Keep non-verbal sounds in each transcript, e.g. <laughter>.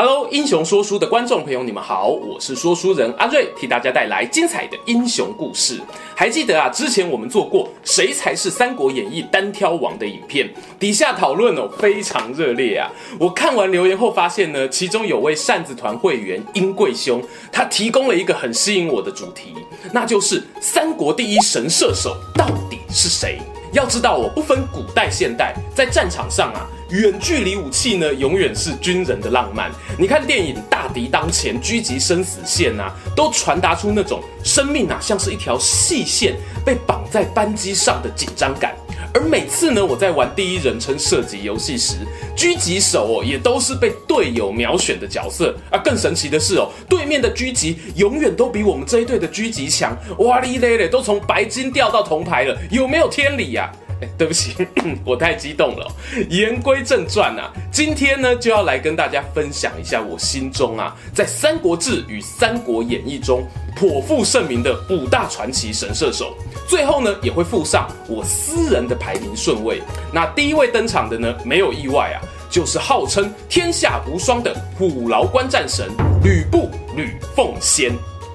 Hello，英雄说书的观众朋友，你们好，我是说书人阿瑞，替大家带来精彩的英雄故事。还记得啊，之前我们做过谁才是《三国演义》单挑王的影片，底下讨论哦非常热烈啊。我看完留言后发现呢，其中有位扇子团会员英贵兄，他提供了一个很吸引我的主题，那就是三国第一神射手到底是谁？要知道我，不分古代现代，在战场上啊。远距离武器呢，永远是军人的浪漫。你看电影《大敌当前》，狙击生死线啊，都传达出那种生命啊，像是一条细线被绑在扳机上的紧张感。而每次呢，我在玩第一人称射击游戏时，狙击手哦，也都是被队友秒选的角色啊。更神奇的是哦，对面的狙击永远都比我们这一队的狙击强。哇哩咧咧，都从白金掉到铜牌了，有没有天理呀？<laughs> 对不起，<coughs> 我太激动了。言归正传啊，今天呢就要来跟大家分享一下我心中啊，在《三国志》与《三国演义》中颇负盛名的五大传奇神射手。最后呢，也会附上我私人的排名顺位。那第一位登场的呢，没有意外啊，就是号称天下无双的虎牢关战神吕布吕奉先。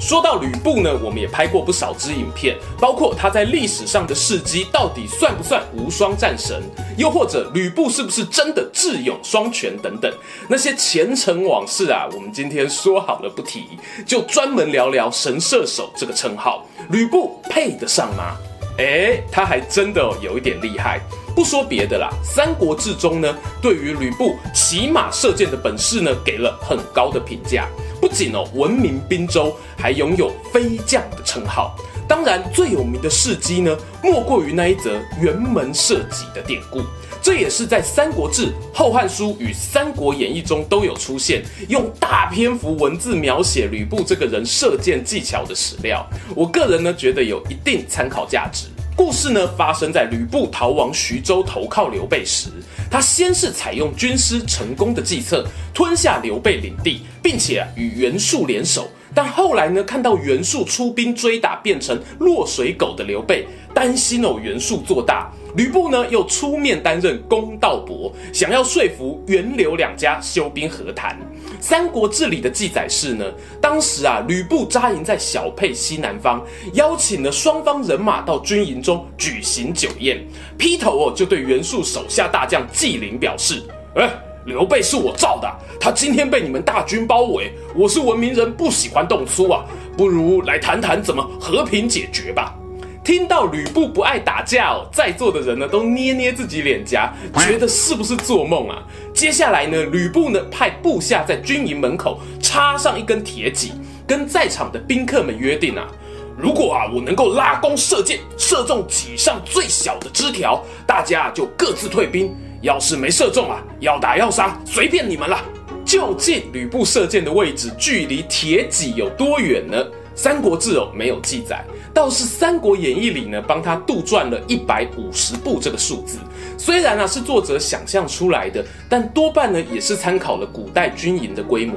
说到吕布呢，我们也拍过不少支影片，包括他在历史上的事迹到底算不算无双战神，又或者吕布是不是真的智勇双全等等那些前尘往事啊，我们今天说好了不提，就专门聊聊神射手这个称号，吕布配得上吗？诶，他还真的有一点厉害。不说别的啦，《三国志》中呢，对于吕布骑马射箭的本事呢，给了很高的评价。不仅哦闻名滨州，还拥有飞将的称号。当然，最有名的事迹呢，莫过于那一则辕门射戟的典故。这也是在《三国志》《后汉书》与《三国演义》中都有出现，用大篇幅文字描写吕布这个人射箭技巧的史料。我个人呢，觉得有一定参考价值。故事呢，发生在吕布逃亡徐州投靠刘备时，他先是采用军师成功的计策，吞下刘备领地，并且与袁术联手。但后来呢，看到袁术出兵追打变成落水狗的刘备，担心哦袁术做大，吕布呢又出面担任公道伯，想要说服袁刘两家休兵和谈。《三国志》里的记载是呢，当时啊，吕布扎营在小沛西南方，邀请了双方人马到军营中举行酒宴。劈头哦，就对袁术手下大将纪灵表示：“哎，刘备是我造的，他今天被你们大军包围，我是文明人，不喜欢动粗啊，不如来谈谈怎么和平解决吧。”听到吕布不爱打架哦，在座的人呢都捏捏自己脸颊，觉得是不是做梦啊？接下来呢，吕布呢派部下在军营门口插上一根铁戟，跟在场的宾客们约定啊，如果啊我能够拉弓射箭，射中戟上最小的枝条，大家就各自退兵；要是没射中啊，要打要杀随便你们了。究竟吕布射箭的位置距离铁戟有多远呢？《三国志》哦没有记载，倒是《三国演义》里呢帮他杜撰了一百五十步这个数字。虽然啊是作者想象出来的，但多半呢也是参考了古代军营的规模。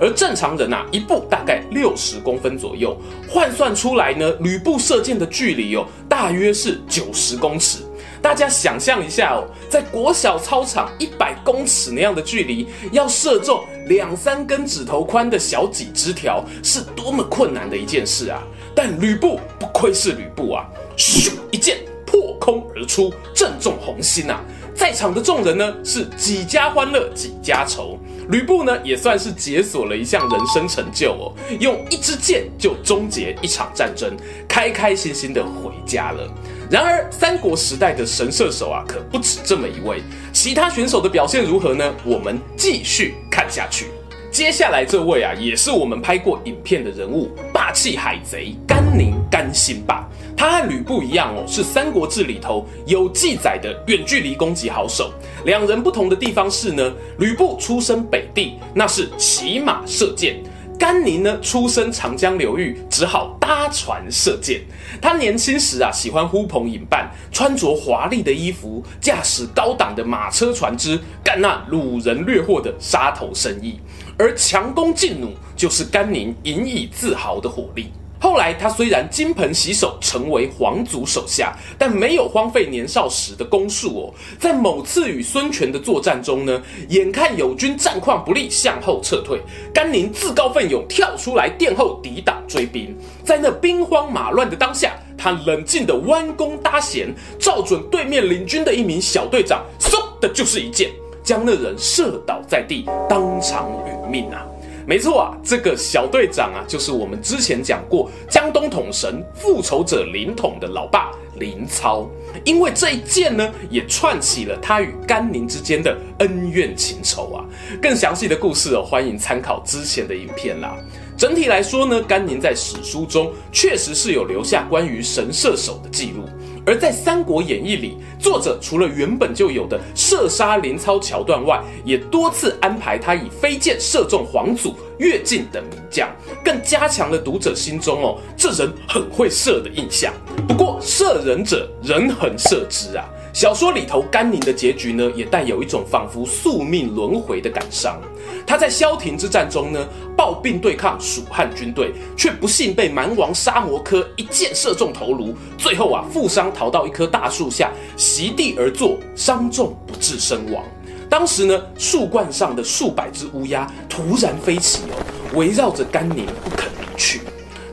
而正常人啊一步大概六十公分左右，换算出来呢，吕布射箭的距离哦大约是九十公尺。大家想象一下哦，在国小操场一百公尺那样的距离，要射中两三根指头宽的小几枝条，是多么困难的一件事啊！但吕布不愧是吕布啊，咻一箭破空而出，正中红心啊！在场的众人呢，是几家欢乐几家愁。吕布呢，也算是解锁了一项人生成就哦，用一支箭就终结一场战争，开开心心的回家了。然而，三国时代的神射手啊，可不止这么一位。其他选手的表现如何呢？我们继续看下去。接下来这位啊，也是我们拍过影片的人物——霸气海贼甘宁甘心霸。他和吕布一样哦，是《三国志》里头有记载的远距离攻击好手。两人不同的地方是呢，吕布出身北地，那是骑马射箭。甘宁呢出身长江流域，只好搭船射箭。他年轻时啊，喜欢呼朋引伴，穿着华丽的衣服，驾驶高档的马车船只，干那掳人掠货的杀头生意。而强弓劲弩，就是甘宁引以自豪的火力。后来，他虽然金盆洗手，成为皇族手下，但没有荒废年少时的攻术哦。在某次与孙权的作战中呢，眼看友军战况不利，向后撤退，甘宁自告奋勇跳出来殿后抵挡追兵。在那兵荒马乱的当下，他冷静地弯弓搭弦，照准对面领军的一名小队长，嗖的就是一箭，将那人射倒在地，当场殒命啊！没错啊，这个小队长啊，就是我们之前讲过江东统神、复仇者林统的老爸林超。因为这一箭呢，也串起了他与甘宁之间的恩怨情仇啊。更详细的故事哦，欢迎参考之前的影片啦。整体来说呢，甘宁在史书中确实是有留下关于神射手的记录。而在《三国演义》里，作者除了原本就有的射杀林操桥段外，也多次安排他以飞箭射中黄祖、乐进等名将，更加强了读者心中哦这人很会射的印象。不过，射人者人很恒射之啊。小说里头甘宁的结局呢，也带有一种仿佛宿命轮回的感伤。他在萧亭之战中呢，抱病对抗蜀汉军队，却不幸被蛮王沙摩柯一箭射中头颅，最后啊负伤逃到一棵大树下，席地而坐，伤重不治身亡。当时呢，树冠上的数百只乌鸦突然飞起哦，围绕着甘宁不肯离去。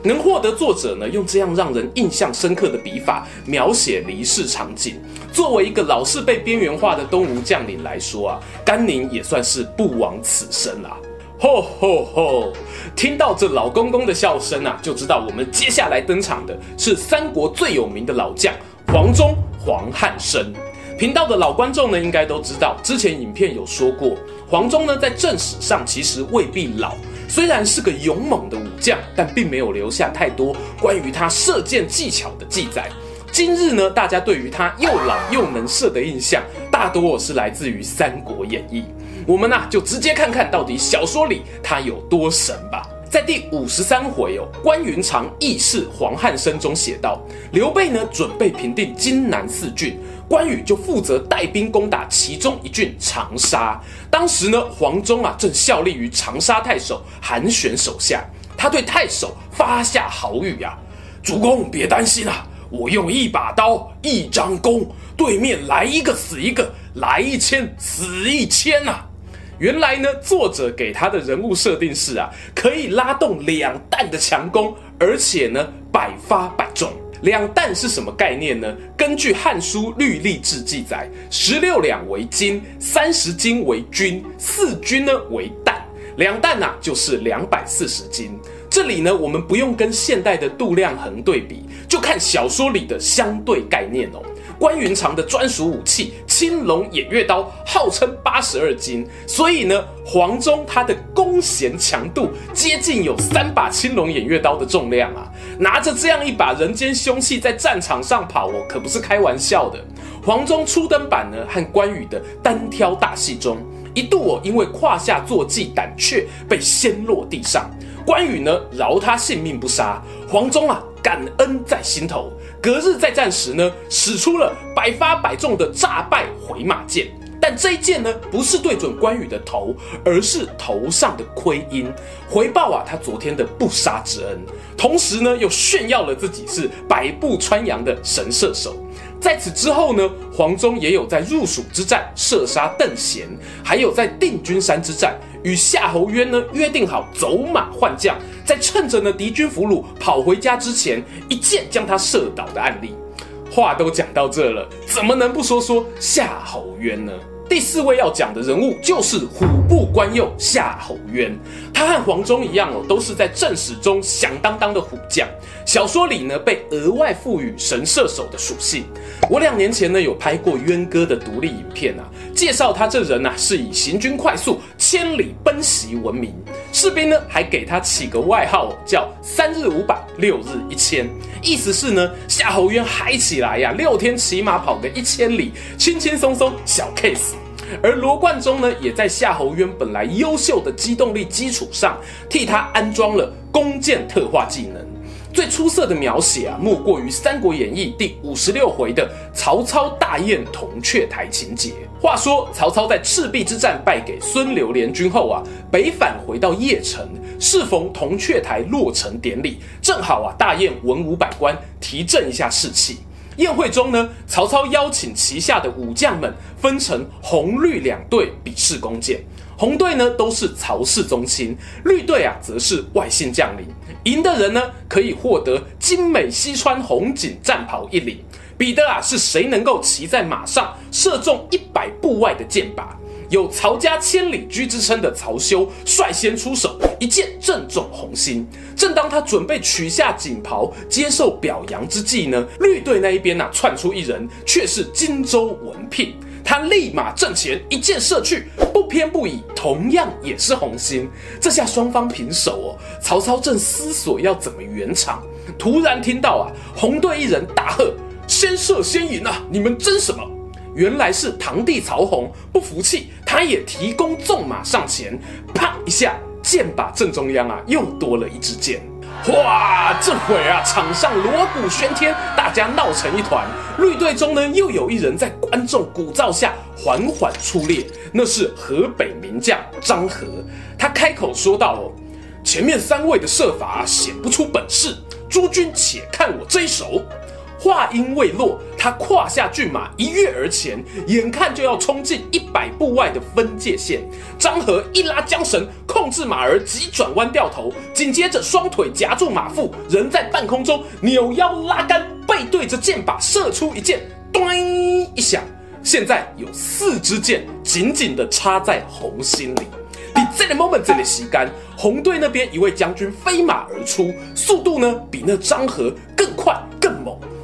能获得作者呢用这样让人印象深刻的笔法描写离世场景，作为一个老是被边缘化的东吴将领来说啊，甘宁也算是不枉此生 <laughs> 啦。吼吼吼！听到这老公公的笑声啊，就知道我们接下来登场的是三国最有名的老将黄忠、黄汉升。频道的老观众呢，应该都知道，之前影片有说过，黄忠呢在正史上其实未必老。虽然是个勇猛的武将，但并没有留下太多关于他射箭技巧的记载。今日呢，大家对于他又老又能射的印象，大多是来自于《三国演义》。我们呢，就直接看看到底小说里他有多神吧。在第五十三回哦，关云长义释黄汉升中写道：刘备呢，准备平定荆南四郡。关羽就负责带兵攻打其中一郡长沙。当时呢，黄忠啊正效力于长沙太守韩玄手下。他对太守发下豪语啊：“主公别担心啊，我用一把刀，一张弓，对面来一个死一个，来一千死一千啊！”原来呢，作者给他的人物设定是啊，可以拉动两弹的强弓，而且呢，百发百中。两弹是什么概念呢？根据《汉书律历志》记载，十六两为斤，三十斤为钧，四钧呢为弹。两弹呐、啊，就是两百四十斤。这里呢，我们不用跟现代的度量衡对比，就看小说里的相对概念哦。关云长的专属武器青龙偃月刀号称八十二斤，所以呢，黄忠他的弓弦强度接近有三把青龙偃月刀的重量啊！拿着这样一把人间凶器在战场上跑我，可不是开玩笑的。黄忠初登板呢，和关羽的单挑大戏中，一度哦因为胯下坐骑胆怯被掀落地上，关羽呢饶他性命不杀，黄忠啊感恩在心头。隔日再战时呢，使出了百发百中的诈败回马箭，但这一箭呢，不是对准关羽的头，而是头上的盔缨，回报啊他昨天的不杀之恩，同时呢，又炫耀了自己是百步穿杨的神射手。在此之后呢，黄忠也有在入蜀之战射杀邓贤，还有在定军山之战。与夏侯渊呢约定好走马换将，在趁着呢敌军俘虏跑回家之前，一箭将他射倒的案例。话都讲到这了，怎么能不说说夏侯渊呢？第四位要讲的人物就是虎步关右夏侯渊，他和黄忠一样哦，都是在正史中响当当的虎将。小说里呢，被额外赋予神射手的属性。我两年前呢有拍过渊哥的独立影片啊，介绍他这人呐、是以行军快速、千里奔袭闻名。士兵呢还给他起个外号叫三日五百，六日一千，意思是呢夏侯渊嗨起来呀、六天骑马跑个一千里，轻轻松松小 case。而罗贯中呢，也在夏侯渊本来优秀的机动力基础上，替他安装了弓箭特化技能。最出色的描写啊，莫过于《三国演义》第五十六回的曹操大宴铜雀台情节。话说曹操在赤壁之战败给孙刘联军后啊，北返回到邺城，适逢铜雀台落成典礼，正好啊大宴文武百官，提振一下士气。宴会中呢，曹操邀请旗下的武将们分成红绿两队比试弓箭。红队呢都是曹氏宗亲，绿队啊则是外姓将领。赢的人呢可以获得精美西川红锦战袍一领，比的啊是谁能够骑在马上射中一百步外的箭靶。有曹家千里驹之称的曹休率先出手，一箭正中红心。正当他准备取下锦袍接受表扬之际呢，绿队那一边呐、啊、窜出一人，却是荆州文聘。他立马阵前一箭射去，偏不倚，同样也是红心。这下双方平手哦。曹操正思索要怎么圆场，突然听到啊，红队一人大喝：“先射先赢啊！你们争什么？”原来是堂弟曹洪不服气，他也提弓纵马上前，啪一下，箭靶正中央啊，又多了一支箭。哇，这会啊，场上锣鼓喧天，大家闹成一团。绿队中呢，又有一人在观众鼓噪下缓缓出列，那是河北名将张合。他开口说道：“哦，前面三位的设法显不出本事，诸君且看我这一手。”话音未落，他胯下骏马一跃而前，眼看就要冲进一百步外的分界线。张合一拉缰绳，控制马儿急转弯掉头，紧接着双腿夹住马腹，人在半空中扭腰拉杆，背对着箭靶射出一箭，咚一响。现在有四支箭紧紧地插在红心里。你这个 moment 这里吸干，红队那边一位将军飞马而出，速度呢比那张合。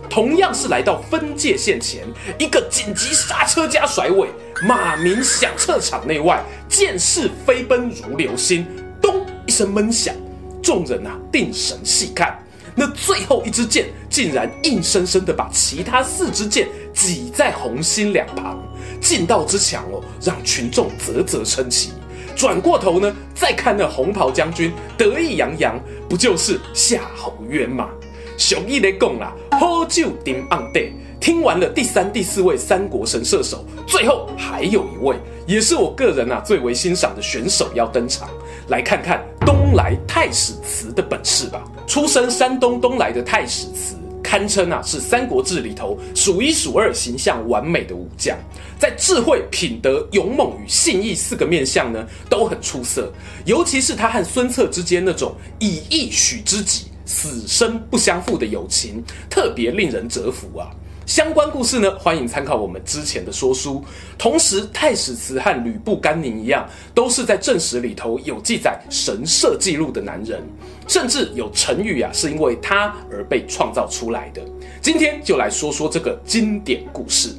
同样是来到分界线前，一个紧急刹车加甩尾，马鸣响彻场内外，箭势飞奔如流星，咚一声闷响，众人啊定神细看，那最后一支箭竟然硬生生的把其他四支箭挤在红心两旁，劲道之强哦，让群众啧啧称奇。转过头呢，再看那红袍将军得意洋洋，不就是夏侯渊吗？雄毅的讲啦，好酒沉瓮底。听完了第三、第四位三国神射手，最后还有一位，也是我个人啊最为欣赏的选手要登场，来看看东莱太史慈的本事吧。出身山东东莱的太史慈，堪称啊是《三国志》里头数一数二形象完美的武将，在智慧、品德、勇猛与信义四个面相呢都很出色，尤其是他和孙策之间那种以义许知己。死生不相负的友情，特别令人折服啊！相关故事呢，欢迎参考我们之前的说书。同时，太史慈和吕布、甘宁一样，都是在正史里头有记载神社记录的男人，甚至有成语啊，是因为他而被创造出来的。今天就来说说这个经典故事。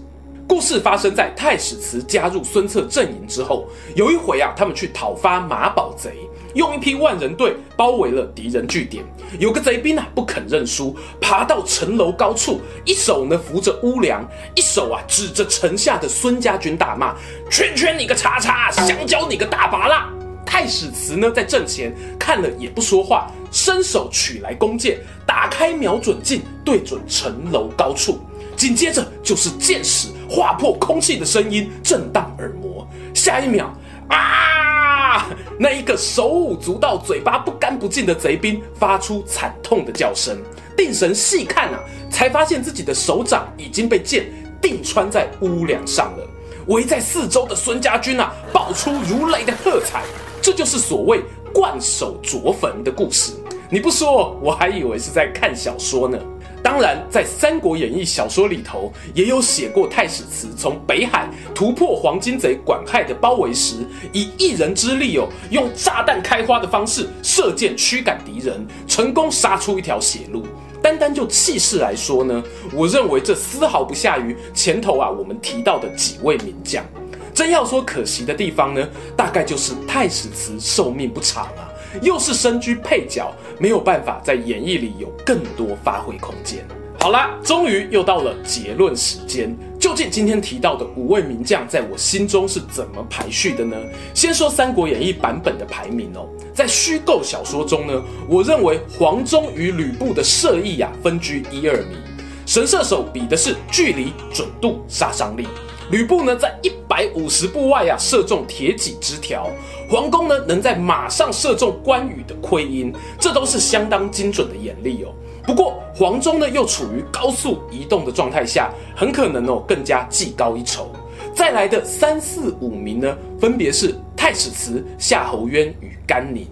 故事发生在太史慈加入孙策阵营之后，有一回啊，他们去讨伐马宝贼。用一批万人队包围了敌人据点，有个贼兵啊不肯认输，爬到城楼高处，一手呢扶着屋梁，一手啊指着城下的孙家军大骂：“圈圈你个叉叉，香蕉你个大拔蜡！”太史慈呢在阵前看了也不说话，伸手取来弓箭，打开瞄准镜，对准城楼高处，紧接着就是箭矢划破空气的声音震荡耳膜，下一秒啊！那一个手舞足蹈、嘴巴不干不净的贼兵发出惨痛的叫声，定神细看啊，才发现自己的手掌已经被箭钉穿在屋梁上了。围在四周的孙家军啊，爆出如雷的喝彩。这就是所谓灌手啄坟的故事。你不说，我还以为是在看小说呢。当然，在《三国演义》小说里头，也有写过太史慈从北海突破黄金贼管亥的包围时，以一人之力哦，用炸弹开花的方式射箭驱赶敌人，成功杀出一条血路。单单就气势来说呢，我认为这丝毫不下于前头啊我们提到的几位名将。真要说可惜的地方呢，大概就是太史慈寿命不长啊。又是身居配角，没有办法在演义里有更多发挥空间。好啦，终于又到了结论时间。究竟今天提到的五位名将，在我心中是怎么排序的呢？先说《三国演义》版本的排名哦，在虚构小说中呢，我认为黄忠与吕布的射艺啊，分居一二名。神射手比的是距离、准度、杀伤力。吕布呢，在一百五十步外啊，射中铁戟枝条；黄忠呢，能在马上射中关羽的盔缨，这都是相当精准的眼力哦。不过黄忠呢，又处于高速移动的状态下，很可能哦更加技高一筹。再来的三四五名呢，分别是太史慈、夏侯渊与甘宁。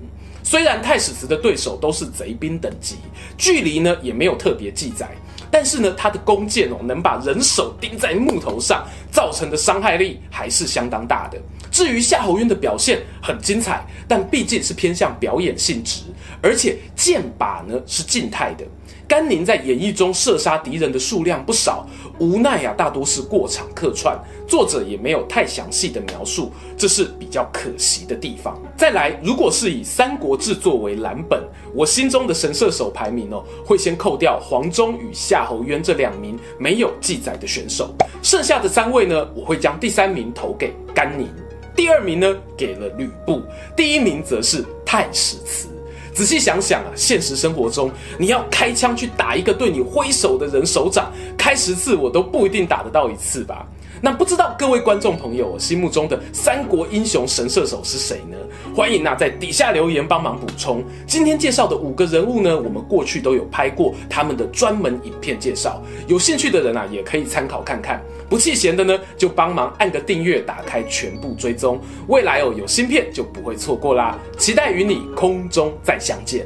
虽然太史慈的对手都是贼兵等级，距离呢也没有特别记载。但是呢，他的弓箭哦，能把人手钉在木头上，造成的伤害力还是相当大的。至于夏侯渊的表现很精彩，但毕竟是偏向表演性质，而且箭靶呢是静态的。甘宁在演义中射杀敌人的数量不少，无奈啊，大多是过场客串，作者也没有太详细的描述，这是比较可惜的地方。再来，如果是以《三国志》作为蓝本，我心中的神射手排名哦，会先扣掉黄忠与夏侯渊这两名没有记载的选手，剩下的三位呢，我会将第三名投给甘宁，第二名呢给了吕布，第一名则是太史慈。仔细想想啊，现实生活中，你要开枪去打一个对你挥手的人手掌，开十次我都不一定打得到一次吧。那不知道各位观众朋友，心目中的三国英雄神射手是谁呢？欢迎啊，在底下留言帮忙补充。今天介绍的五个人物呢，我们过去都有拍过他们的专门影片介绍，有兴趣的人啊，也可以参考看看。不弃嫌的呢，就帮忙按个订阅，打开全部追踪，未来哦有新片就不会错过啦。期待与你空中再相见。